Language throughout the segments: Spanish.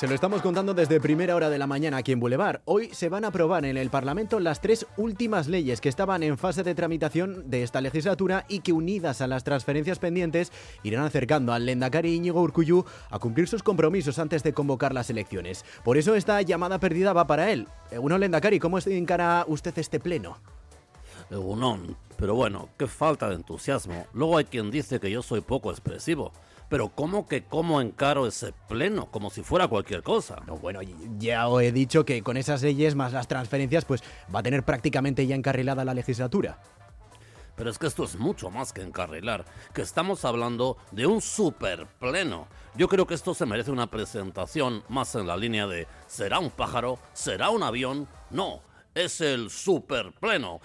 Se lo estamos contando desde primera hora de la mañana aquí en Boulevard. Hoy se van a aprobar en el Parlamento las tres últimas leyes que estaban en fase de tramitación de esta legislatura y que unidas a las transferencias pendientes irán acercando al Lendakari Íñigo Urcuyu a cumplir sus compromisos antes de convocar las elecciones. Por eso esta llamada perdida va para él. Uno Lendakari, ¿cómo encara usted este pleno? Egunon, pero bueno, qué falta de entusiasmo. Luego hay quien dice que yo soy poco expresivo. Pero ¿cómo que cómo encaro ese pleno? Como si fuera cualquier cosa. No, bueno, ya os he dicho que con esas leyes más las transferencias, pues va a tener prácticamente ya encarrilada la legislatura. Pero es que esto es mucho más que encarrilar, que estamos hablando de un super pleno. Yo creo que esto se merece una presentación más en la línea de ¿será un pájaro? ¿Será un avión? No, es el super pleno.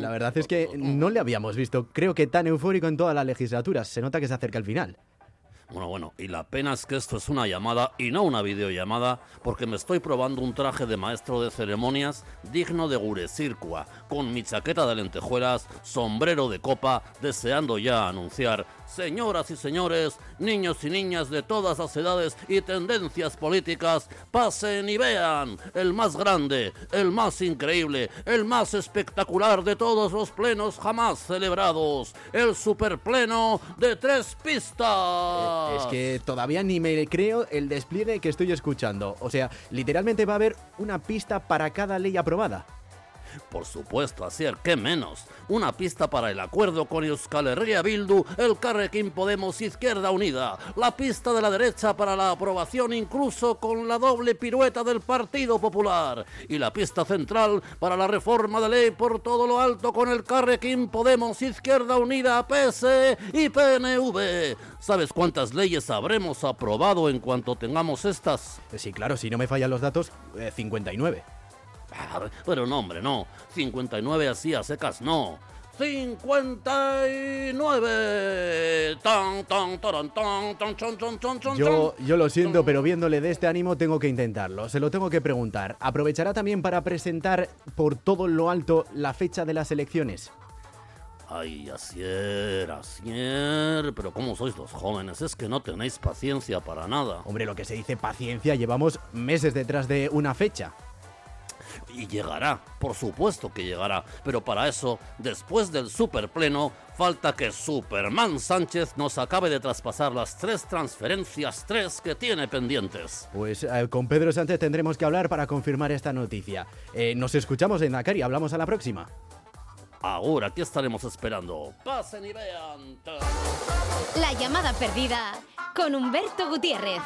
La verdad es que no le habíamos visto, creo que tan eufórico en toda la legislatura. Se nota que se acerca el final. Bueno, bueno, y la pena es que esto es una llamada y no una videollamada, porque me estoy probando un traje de maestro de ceremonias digno de Gurecircua, con mi chaqueta de lentejuelas, sombrero de copa, deseando ya anunciar, señoras y señores, niños y niñas de todas las edades y tendencias políticas, pasen y vean el más grande, el más increíble, el más espectacular de todos los plenos jamás celebrados, el superpleno de tres pistas. Es que todavía ni me creo el despliegue que estoy escuchando. O sea, literalmente va a haber una pista para cada ley aprobada. Por supuesto, Asier, ¿qué menos? Una pista para el acuerdo con Euskal Herria Bildu, el Carrequín Podemos Izquierda Unida. La pista de la derecha para la aprobación incluso con la doble pirueta del Partido Popular. Y la pista central para la reforma de ley por todo lo alto con el Carrequín Podemos Izquierda Unida, PS y PNV. ¿Sabes cuántas leyes habremos aprobado en cuanto tengamos estas? Sí, claro, si no me fallan los datos, 59. Pero no, hombre, no. 59 así a secas, no. 59. Yo, yo lo siento, pero viéndole de este ánimo tengo que intentarlo. Se lo tengo que preguntar. ¿Aprovechará también para presentar por todo lo alto la fecha de las elecciones? Ay, Asier, Asier, pero ¿cómo sois los jóvenes? Es que no tenéis paciencia para nada. Hombre, lo que se dice paciencia, llevamos meses detrás de una fecha. Y llegará, por supuesto que llegará, pero para eso, después del superpleno, falta que Superman Sánchez nos acabe de traspasar las tres transferencias, tres que tiene pendientes. Pues eh, con Pedro Sánchez tendremos que hablar para confirmar esta noticia. Eh, nos escuchamos en Dakar y hablamos a la próxima. Ahora, aquí estaremos esperando. Pasen y vean. La llamada perdida con Humberto Gutiérrez.